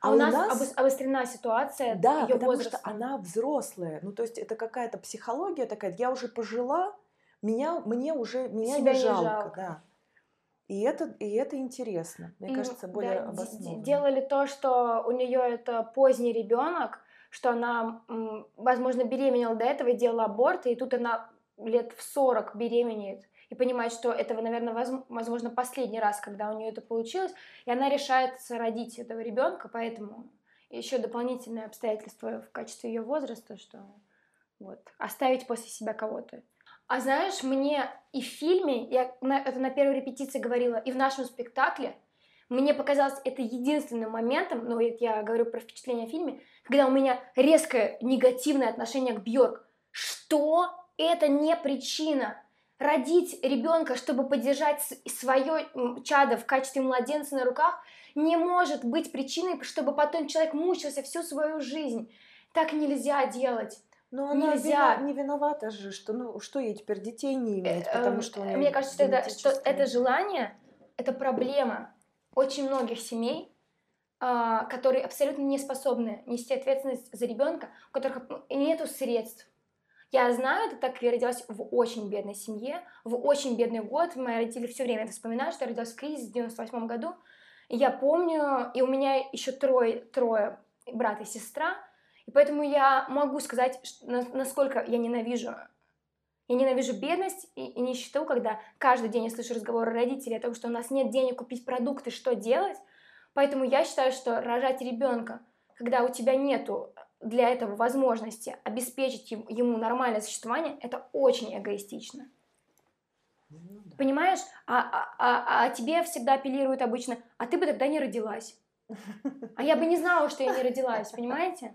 А, у нас, обос- обострена ситуация да, ее потому возраста. что она взрослая. Ну, то есть это какая-то психология такая. Я уже пожила, меня, мне уже меня Себя не не жалко, жалко. да. И это, и это интересно. Мне кажется, да, более д- д- обоснованно. Делали то, что у нее это поздний ребенок, что она, возможно, беременела до этого и делала аборт, и тут она лет в 40 беременеет и понимает, что этого, наверное, возм- возможно, последний раз, когда у нее это получилось, и она решает родить этого ребенка, поэтому еще дополнительное обстоятельство в качестве ее возраста, что вот, оставить после себя кого-то. А знаешь, мне и в фильме, я на- это на первой репетиции говорила, и в нашем спектакле, мне показалось это единственным моментом, ну, я говорю про впечатление о фильме, когда у меня резкое негативное отношение к Бьорк. Что это не причина? Родить ребенка, чтобы поддержать свое чадо в качестве младенца на руках, не может быть причиной, чтобы потом человек мучился всю свою жизнь. Так нельзя делать. Но она Нельзя. не виновата же, что ну что ей теперь детей не иметь, Э, потому эм, что Мне кажется, что это, что это желание, это проблема очень многих семей, а, которые абсолютно не способны нести ответственность за ребенка, у которых нет средств. Я знаю это так, я родилась в очень бедной семье, в очень бедный год. Мои родители все время это вспоминают, что я родилась в кризис в 98 году. И я помню, и у меня еще трое, трое брат и сестра, и поэтому я могу сказать, насколько я ненавижу я ненавижу бедность и, и нищету, когда каждый день я слышу разговоры родителей о том, что у нас нет денег купить продукты, что делать. Поэтому я считаю, что рожать ребенка, когда у тебя нету для этого возможности обеспечить ем- ему нормальное существование, это очень эгоистично. Ну да. Понимаешь? А, а, а, а тебе всегда апеллируют обычно, а ты бы тогда не родилась. А я бы не знала, что я не родилась, понимаете?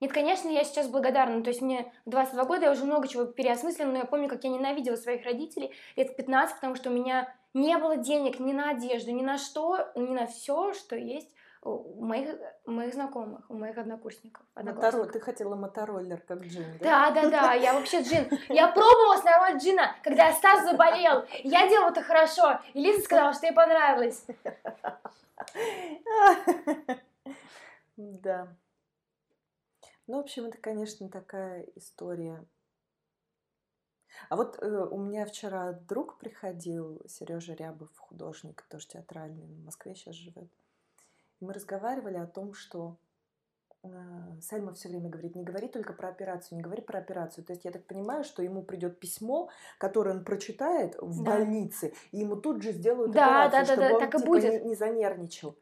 Нет, конечно, я сейчас благодарна. То есть мне 22 года, я уже много чего переосмыслила, но я помню, как я ненавидела своих родителей лет в 15, потому что у меня не было денег ни на одежду, ни на что, ни на все, что есть у моих, у моих знакомых, у моих однокурсников. Моторо- одноклассников. Ты хотела мотороллер, как Джин, да? Да, да, да, я вообще джин. Я пробовалась на роль джина, когда Стас заболел. Я делала это хорошо. И Лиза сказала, что ей понравилось. Да. Ну, в общем, это, конечно, такая история. А вот э, у меня вчера друг приходил, Сережа Рябов, художник, тоже театральный, в Москве сейчас живет. И мы разговаривали о том, что Сальма все время говорит, не говори только про операцию, не говори про операцию. То есть я так понимаю, что ему придет письмо, которое он прочитает в да. больнице, и ему тут же сделают да, операцию, да, чтобы да, он так типа, и будет. Не, не занервничал.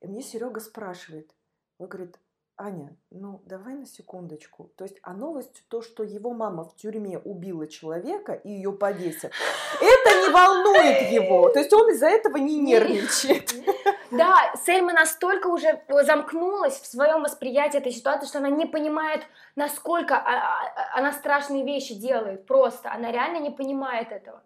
И мне Серега спрашивает, он говорит, Аня, ну давай на секундочку. То есть, а новость то, что его мама в тюрьме убила человека и ее повесят, это не волнует его. То есть он из-за этого не нервничает. Да, Сельма настолько уже замкнулась в своем восприятии этой ситуации, что она не понимает, насколько а, а, она страшные вещи делает. Просто она реально не понимает этого.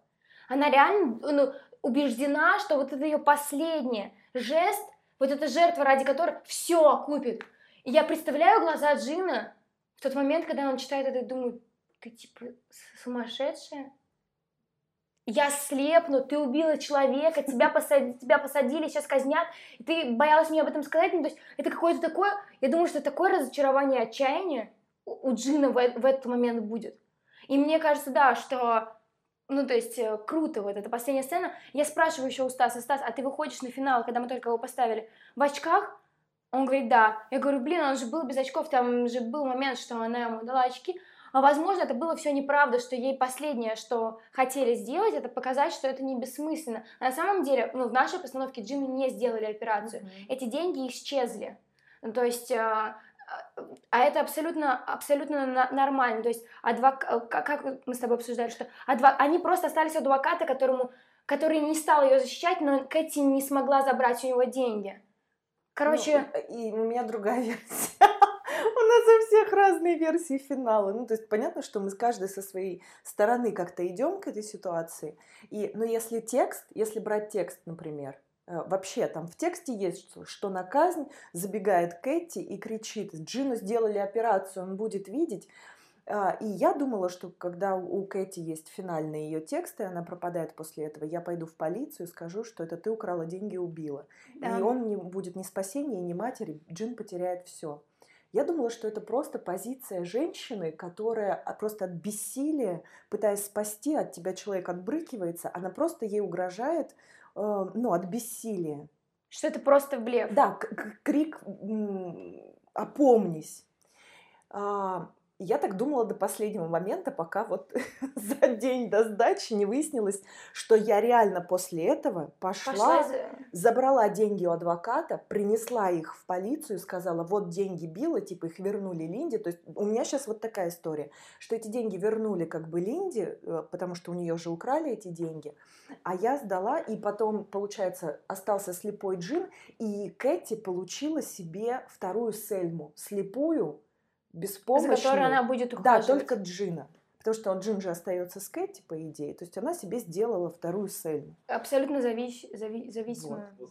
Она реально ну, убеждена, что вот это ее последний жест, вот эта жертва, ради которой все купит и я представляю глаза Джина в тот момент, когда он читает это, и думаю, ты типа сумасшедшая? Я слепну, ты убила человека, тебя, посадили, тебя посадили, сейчас казнят, и ты боялась мне об этом сказать. Ну, то есть это какое-то такое, я думаю, что такое разочарование, отчаяние у, Джина в, в этот момент будет. И мне кажется, да, что ну, то есть, э, круто вот эта последняя сцена. Я спрашиваю еще у Стаса, Стас, а ты выходишь на финал, когда мы только его поставили, в очках? Он говорит, да. Я говорю, блин, он же был без очков, там же был момент, что она ему дала очки. Возможно, это было все неправда, что ей последнее, что хотели сделать, это показать, что это не бессмысленно. А на самом деле, ну, в нашей постановке Джимми не сделали операцию. Mm-hmm. Эти деньги исчезли. Ну, то есть, а, а это абсолютно, абсолютно нормально. То есть, адвок... как, как мы с тобой обсуждали, что адвок... они просто остались адвоката, которому, который не стал ее защищать, но Кэти не смогла забрать у него деньги. Короче... Ну, и у меня другая версия. Нас у всех разные версии финала. Ну, то есть понятно, что мы с каждой со своей стороны как-то идем к этой ситуации. И, но если текст, если брать текст, например, э, Вообще, там в тексте есть, что, что на казнь забегает Кэти и кричит, Джину сделали операцию, он будет видеть. А, и я думала, что когда у Кэти есть финальные ее тексты, она пропадает после этого, я пойду в полицию и скажу, что это ты украла деньги и убила. Да. И он не будет ни спасения, ни матери, Джин потеряет все. Я думала, что это просто позиция женщины, которая просто от бессилия, пытаясь спасти от тебя человек отбрыкивается, она просто ей угрожает, э, ну, от бессилия. Что это просто блеф. Да, крик «опомнись». А, я так думала до последнего момента, пока вот за день до сдачи не выяснилось, что я реально после этого пошла, пошла забрала деньги у адвоката, принесла их в полицию, сказала, вот деньги Билла, типа их вернули Линде. То есть у меня сейчас вот такая история, что эти деньги вернули как бы Линде, э, потому что у нее же украли эти деньги, а я сдала, и потом, получается, остался слепой Джин, и Кэти получила себе вторую Сельму, слепую, беспомощную. За которой она будет ухаживать. Да, только Джина. Потому что Джин же остается с Кэти, по идее. То есть она себе сделала вторую Сельму. Абсолютно завис... зави... зависимую. Вот.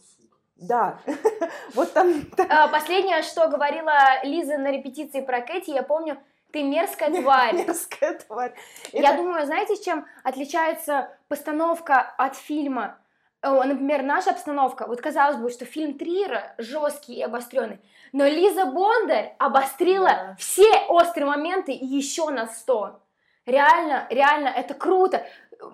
Да, вот там... А, последнее, что говорила Лиза на репетиции про Кэти, я помню, ты мерзкая тварь. Мерзкая тварь. Я думаю, знаете, чем отличается постановка от фильма? Например, наша обстановка, вот казалось бы, что фильм Трира жесткий и обостренный, но Лиза Бондарь обострила да. все острые моменты и еще на сто. Реально, реально, это круто.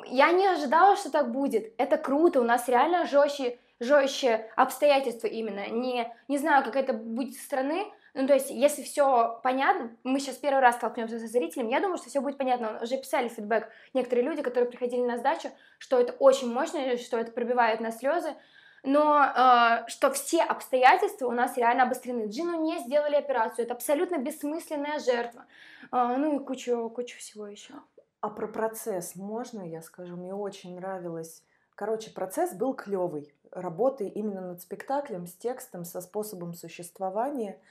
Я не ожидала, что так будет. Это круто. У нас реально жестче, жестче обстоятельства именно. Не, не знаю, как это будет со стороны, ну, то есть, если все понятно, мы сейчас первый раз столкнемся со зрителем, я думаю, что все будет понятно. Уже писали фидбэк некоторые люди, которые приходили на сдачу, что это очень мощно, что это пробивает на слезы, но э, что все обстоятельства у нас реально обострены. Джину не сделали операцию, это абсолютно бессмысленная жертва. Э, ну и кучу, кучу всего еще. А про процесс можно я скажу? Мне очень нравилось. Короче, процесс был клевый. Работы именно над спектаклем, с текстом, со способом существования –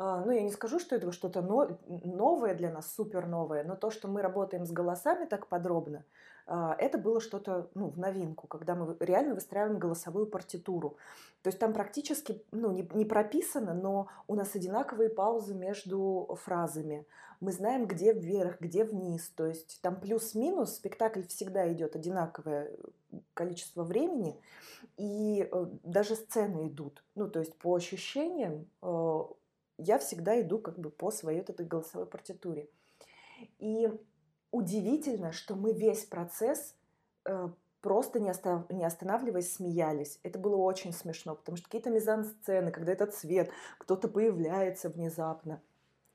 ну, я не скажу, что это что-то новое для нас, супер новое, но то, что мы работаем с голосами так подробно, а, это было что-то ну, в новинку, когда мы реально выстраиваем голосовую партитуру. То есть там практически ну, не, не прописано, но у нас одинаковые паузы между фразами. Мы знаем, где вверх, где вниз. То есть там плюс-минус, спектакль всегда идет одинаковое количество времени, и э, даже сцены идут. Ну, то есть по ощущениям э, я всегда иду как бы по своей вот этой голосовой партитуре. И удивительно, что мы весь процесс э, просто не, остав... не останавливаясь, смеялись. Это было очень смешно, потому что какие-то мизансцены, когда этот цвет, кто-то появляется внезапно,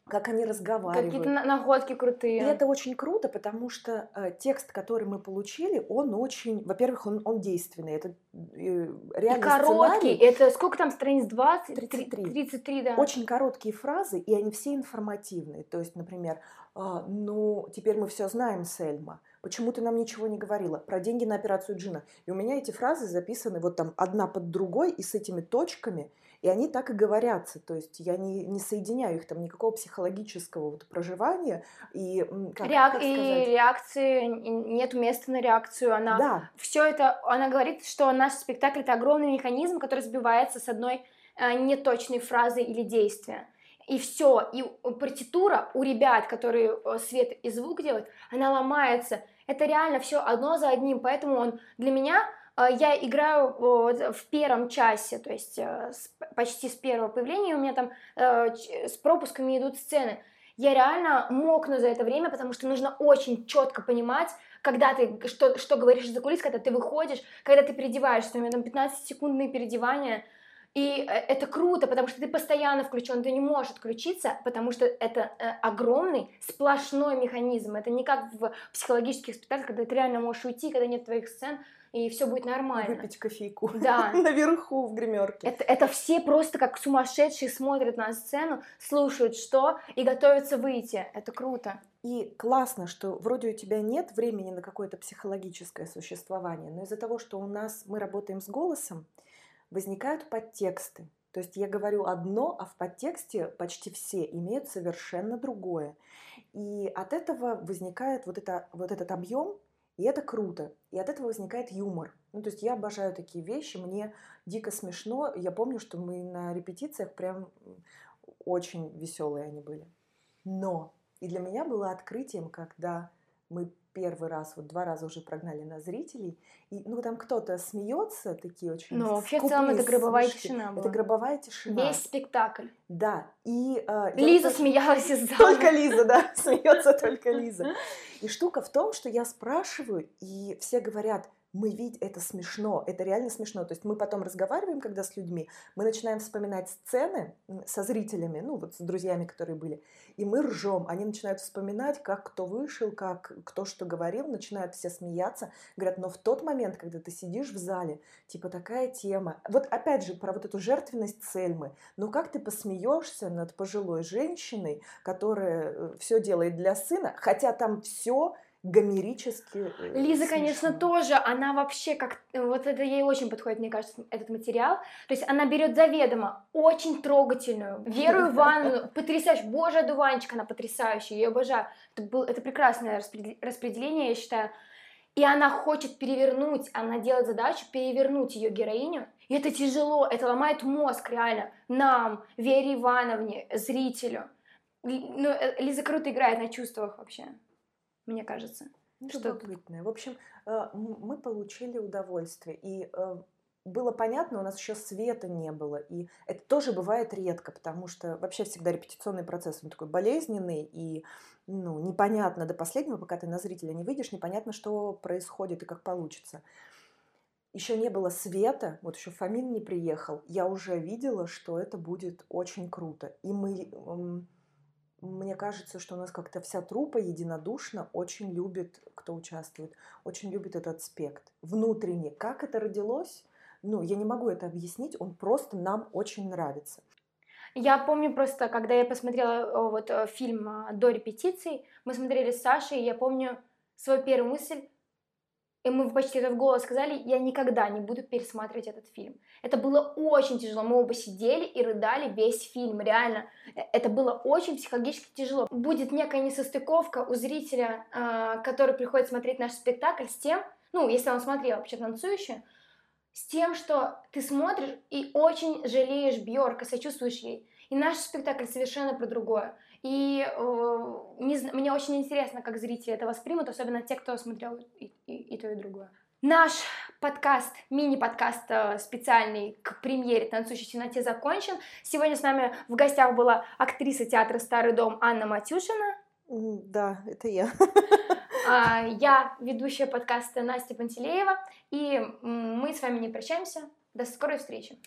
как они разговаривают. Какие-то находки крутые. И это очень круто, потому что э, текст, который мы получили, он очень, во-первых, он, он действенный. Это э, реально И короткий. Сценарий. Это сколько там страниц? 20? 33. 33, да. Очень короткие фразы, и они все информативные. То есть, например, а, ну, теперь мы все знаем, Сельма. Почему ты нам ничего не говорила? Про деньги на операцию Джина. И у меня эти фразы записаны вот там одна под другой и с этими точками – и они так и говорятся, то есть я не, не соединяю их, там никакого психологического вот проживания. И, как, Реак... как и реакции, нет места на реакцию. Она да. все это, она говорит, что наш спектакль это огромный механизм, который сбивается с одной э, неточной фразы или действия. И все, и партитура у ребят, которые э, свет и звук делают, она ломается. Это реально все одно за одним, поэтому он для меня я играю в первом часе, то есть э, почти с первого появления, у меня там э, с пропусками идут сцены. Я реально мокну за это время, потому что нужно очень четко понимать, когда ты что, что говоришь за кулис, когда ты выходишь, когда ты переодеваешься, у меня там 15-секундные переодевания, и э, это круто, потому что ты постоянно включен, ты не можешь отключиться, потому что это огромный сплошной механизм. Это не как в психологических спектаклях, когда ты реально можешь уйти, когда нет твоих сцен, и все будет нормально. Выпить кофейку. Да. Наверху в гримерке. Это, это все просто как сумасшедшие смотрят на сцену, слушают что и готовятся выйти. Это круто. И классно, что вроде у тебя нет времени на какое-то психологическое существование, но из-за того, что у нас мы работаем с голосом, возникают подтексты. То есть я говорю одно, а в подтексте почти все имеют совершенно другое. И от этого возникает вот, это, вот этот объем, и это круто. И от этого возникает юмор. Ну, то есть я обожаю такие вещи, мне дико смешно. Я помню, что мы на репетициях прям очень веселые они были. Но и для меня было открытием, когда мы первый раз, вот два раза уже прогнали на зрителей, и ну там кто-то смеется, такие очень Но вообще в целом это гробовая смешки. тишина была. Это гробовая тишина. Весь спектакль. Да, и... Э, Лиза вот смеялась из зала. Только Лиза, да, смеется только Лиза. И штука в том, что я спрашиваю, и все говорят, мы видим, это смешно, это реально смешно. То есть мы потом разговариваем, когда с людьми, мы начинаем вспоминать сцены со зрителями, ну вот с друзьями, которые были, и мы ржем. Они начинают вспоминать, как кто вышел, как кто что говорил, начинают все смеяться. Говорят, но в тот момент, когда ты сидишь в зале, типа такая тема. Вот опять же про вот эту жертвенность Цельмы. Ну как ты посмеешься над пожилой женщиной, которая э, все делает для сына, хотя там все гомерически. Э, Лиза, смешно. конечно, тоже, она вообще как, вот это ей очень подходит, мне кажется, этот материал. То есть она берет заведомо очень трогательную Веру Ивановну, потрясающую, боже, одуванчик, она потрясающая, я ее обожаю. Это, был, это прекрасное распределение, я считаю. И она хочет перевернуть, она делает задачу перевернуть ее героиню. И это тяжело, это ломает мозг реально нам, Вере Ивановне, зрителю. Ну, э, Лиза круто играет на чувствах вообще мне кажется. Ну, любопытное. В общем, э, мы получили удовольствие. И э, было понятно, у нас еще света не было. И это тоже бывает редко, потому что вообще всегда репетиционный процесс, он такой болезненный и ну, непонятно до последнего, пока ты на зрителя не выйдешь, непонятно, что происходит и как получится. Еще не было света, вот еще Фомин не приехал, я уже видела, что это будет очень круто. И мы мне кажется, что у нас как-то вся трупа единодушно очень любит, кто участвует, очень любит этот аспект. Внутренне. Как это родилось? Ну, я не могу это объяснить, он просто нам очень нравится. Я помню просто, когда я посмотрела вот э, фильм а, до репетиции, мы смотрели с Сашей, и я помню свою первую мысль, и мы почти это в голос сказали, я никогда не буду пересматривать этот фильм. Это было очень тяжело. Мы оба сидели и рыдали весь фильм. Реально, э, это было очень психологически тяжело. Будет некая несостыковка у зрителя, а, который приходит смотреть наш спектакль с тем, ну, если он смотрел вообще танцующую, с тем, что ты смотришь и очень жалеешь Бьорка, сочувствуешь ей. И наш спектакль совершенно про другое. И э, не, мне очень интересно, как зрители это воспримут, особенно те, кто смотрел и, и, и то, и другое. Наш подкаст, мини-подкаст э, специальный к премьере «Танцующей темноте» закончен. Сегодня с нами в гостях была актриса театра «Старый дом» Анна Матюшина. Да, это я. А, Я ведущая подкаста Настя Пантелеева, и мы с вами не прощаемся. До скорой встречи.